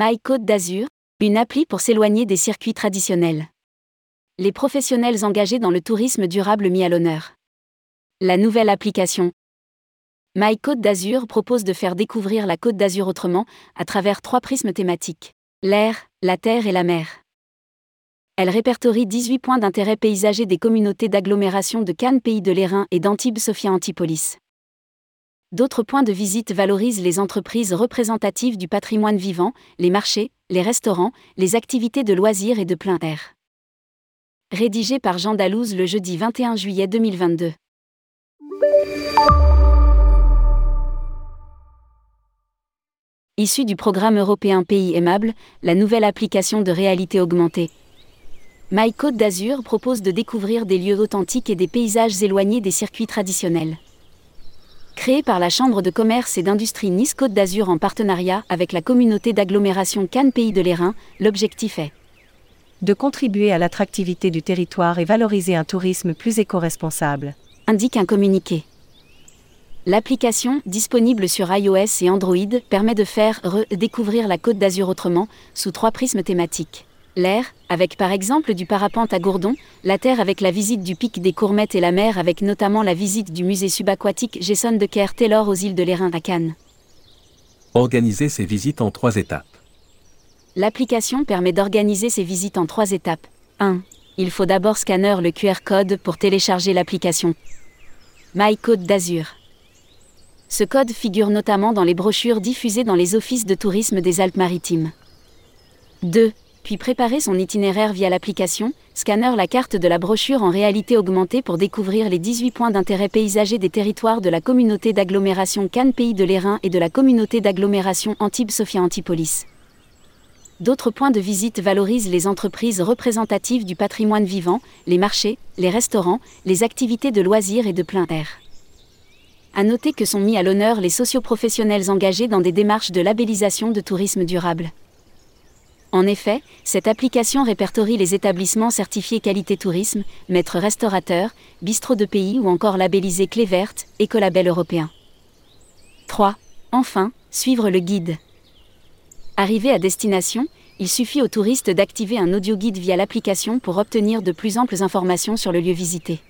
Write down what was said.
My Côte d'Azur, une appli pour s'éloigner des circuits traditionnels. Les professionnels engagés dans le tourisme durable mis à l'honneur. La nouvelle application My Côte d'Azur propose de faire découvrir la Côte d'Azur autrement, à travers trois prismes thématiques l'air, la terre et la mer. Elle répertorie 18 points d'intérêt paysager des communautés d'agglomération de Cannes, Pays de l'Airain et d'Antibes, Sophia Antipolis. D'autres points de visite valorisent les entreprises représentatives du patrimoine vivant, les marchés, les restaurants, les activités de loisirs et de plein air. Rédigé par Jean Dalouse le jeudi 21 juillet 2022. Issu du programme européen Pays Aimable, la nouvelle application de réalité augmentée. My Côte d'Azur propose de découvrir des lieux authentiques et des paysages éloignés des circuits traditionnels. Créé par la Chambre de commerce et d'industrie Nice Côte d'Azur en partenariat avec la communauté d'agglomération Cannes Pays de l'Airain, l'objectif est de contribuer à l'attractivité du territoire et valoriser un tourisme plus éco-responsable, indique un communiqué. L'application, disponible sur iOS et Android, permet de faire redécouvrir la Côte d'Azur autrement, sous trois prismes thématiques l'air, avec par exemple du parapente à Gourdon, la terre avec la visite du pic des Courmettes et la mer avec notamment la visite du musée subaquatique Jason de Kerr Taylor aux îles de l'Airain à Cannes. Organiser ces visites en trois étapes. L'application permet d'organiser ces visites en trois étapes. 1. Il faut d'abord scanner le QR code pour télécharger l'application. My Côte d'Azur. Ce code figure notamment dans les brochures diffusées dans les offices de tourisme des Alpes-Maritimes. 2 puis préparer son itinéraire via l'application, scanner la carte de la brochure en réalité augmentée pour découvrir les 18 points d'intérêt paysager des territoires de la communauté d'agglomération Cannes Pays de l'Airain et de la communauté d'agglomération Antibes Sophia Antipolis. D'autres points de visite valorisent les entreprises représentatives du patrimoine vivant, les marchés, les restaurants, les activités de loisirs et de plein air. À noter que sont mis à l'honneur les socioprofessionnels engagés dans des démarches de labellisation de tourisme durable. En effet, cette application répertorie les établissements certifiés qualité tourisme, maîtres restaurateurs, bistrot de pays ou encore labellisés clé verte, écolabel européen. 3. Enfin, suivre le guide. Arrivé à destination, il suffit aux touristes d'activer un audio guide via l'application pour obtenir de plus amples informations sur le lieu visité.